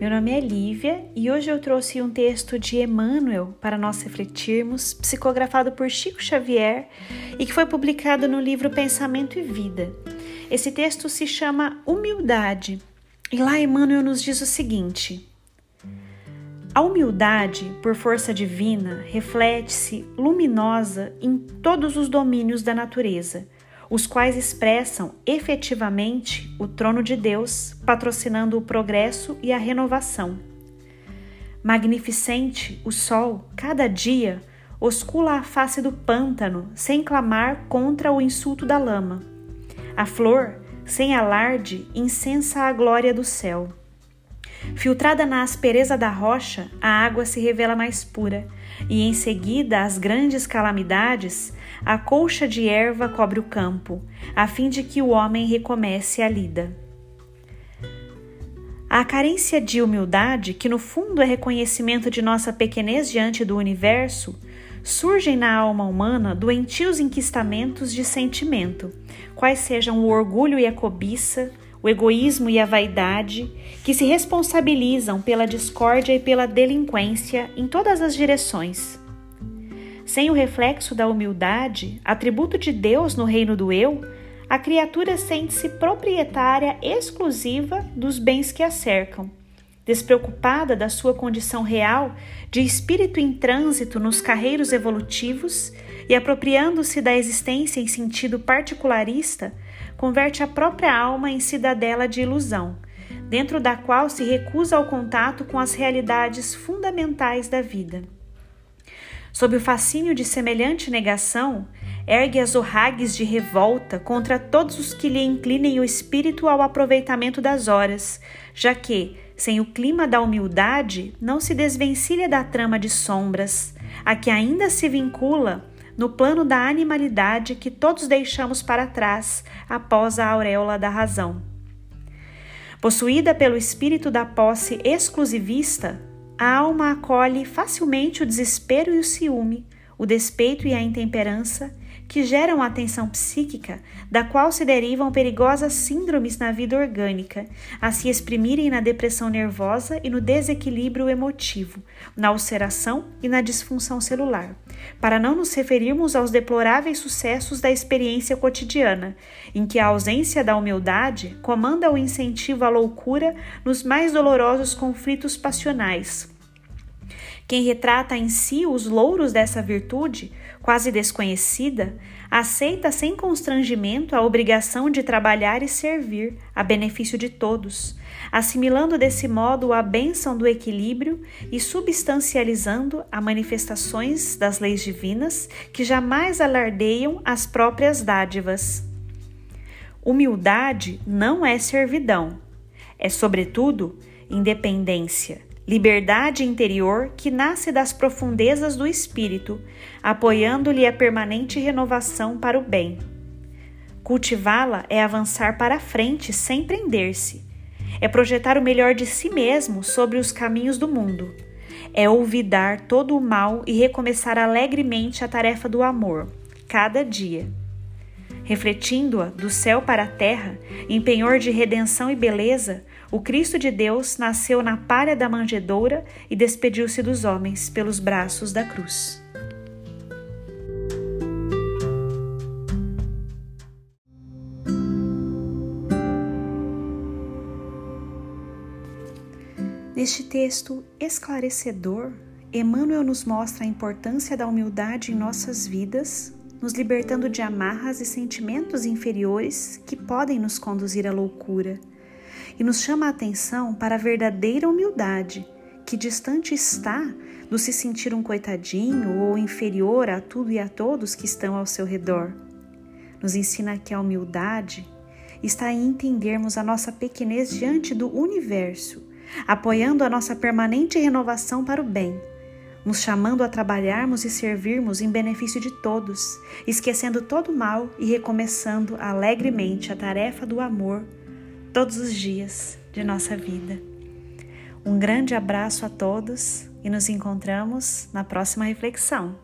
Meu nome é Lívia e hoje eu trouxe um texto de Emmanuel para nós refletirmos, psicografado por Chico Xavier e que foi publicado no livro Pensamento e Vida. Esse texto se chama Humildade e lá Emmanuel nos diz o seguinte: A humildade, por força divina, reflete-se luminosa em todos os domínios da natureza os quais expressam efetivamente o trono de Deus, patrocinando o progresso e a renovação. Magnificente, o sol, cada dia, oscula a face do pântano, sem clamar contra o insulto da lama. A flor, sem alarde, incensa a glória do céu. Filtrada na aspereza da rocha, a água se revela mais pura, e em seguida as grandes calamidades, a colcha de erva cobre o campo, a fim de que o homem recomece a lida. A carência de humildade, que no fundo é reconhecimento de nossa pequenez diante do universo, surgem na alma humana doentios enquistamentos de sentimento, quais sejam o orgulho e a cobiça, o egoísmo e a vaidade, que se responsabilizam pela discórdia e pela delinquência em todas as direções. Sem o reflexo da humildade, atributo de Deus no reino do eu, a criatura sente-se proprietária exclusiva dos bens que a cercam, despreocupada da sua condição real de espírito em trânsito nos carreiros evolutivos e apropriando-se da existência em sentido particularista converte a própria alma em cidadela de ilusão, dentro da qual se recusa ao contato com as realidades fundamentais da vida. Sob o fascínio de semelhante negação, ergue as orragues de revolta contra todos os que lhe inclinem o espírito ao aproveitamento das horas, já que, sem o clima da humildade, não se desvencilha da trama de sombras, a que ainda se vincula no plano da animalidade que todos deixamos para trás após a auréola da razão. Possuída pelo espírito da posse exclusivista, a alma acolhe facilmente o desespero e o ciúme, o despeito e a intemperança, que geram a tensão psíquica, da qual se derivam perigosas síndromes na vida orgânica, a se exprimirem na depressão nervosa e no desequilíbrio emotivo, na ulceração e na disfunção celular, para não nos referirmos aos deploráveis sucessos da experiência cotidiana, em que a ausência da humildade comanda o incentivo à loucura nos mais dolorosos conflitos passionais. Quem retrata em si os louros dessa virtude, quase desconhecida, aceita sem constrangimento a obrigação de trabalhar e servir, a benefício de todos, assimilando desse modo a bênção do equilíbrio e substancializando as manifestações das leis divinas que jamais alardeiam as próprias dádivas. Humildade não é servidão, é, sobretudo, independência liberdade interior que nasce das profundezas do espírito, apoiando-lhe a permanente renovação para o bem. Cultivá-la é avançar para a frente sem prender-se, é projetar o melhor de si mesmo sobre os caminhos do mundo, é olvidar todo o mal e recomeçar alegremente a tarefa do amor, cada dia. Refletindo-a do céu para a terra, em penhor de redenção e beleza, o Cristo de Deus nasceu na palha da manjedoura e despediu-se dos homens pelos braços da cruz. Neste texto esclarecedor, Emmanuel nos mostra a importância da humildade em nossas vidas, nos libertando de amarras e sentimentos inferiores que podem nos conduzir à loucura e nos chama a atenção para a verdadeira humildade, que distante está do se sentir um coitadinho ou inferior a tudo e a todos que estão ao seu redor. Nos ensina que a humildade está em entendermos a nossa pequenez diante do universo, apoiando a nossa permanente renovação para o bem, nos chamando a trabalharmos e servirmos em benefício de todos, esquecendo todo o mal e recomeçando alegremente a tarefa do amor todos os dias de nossa vida. Um grande abraço a todos e nos encontramos na próxima reflexão.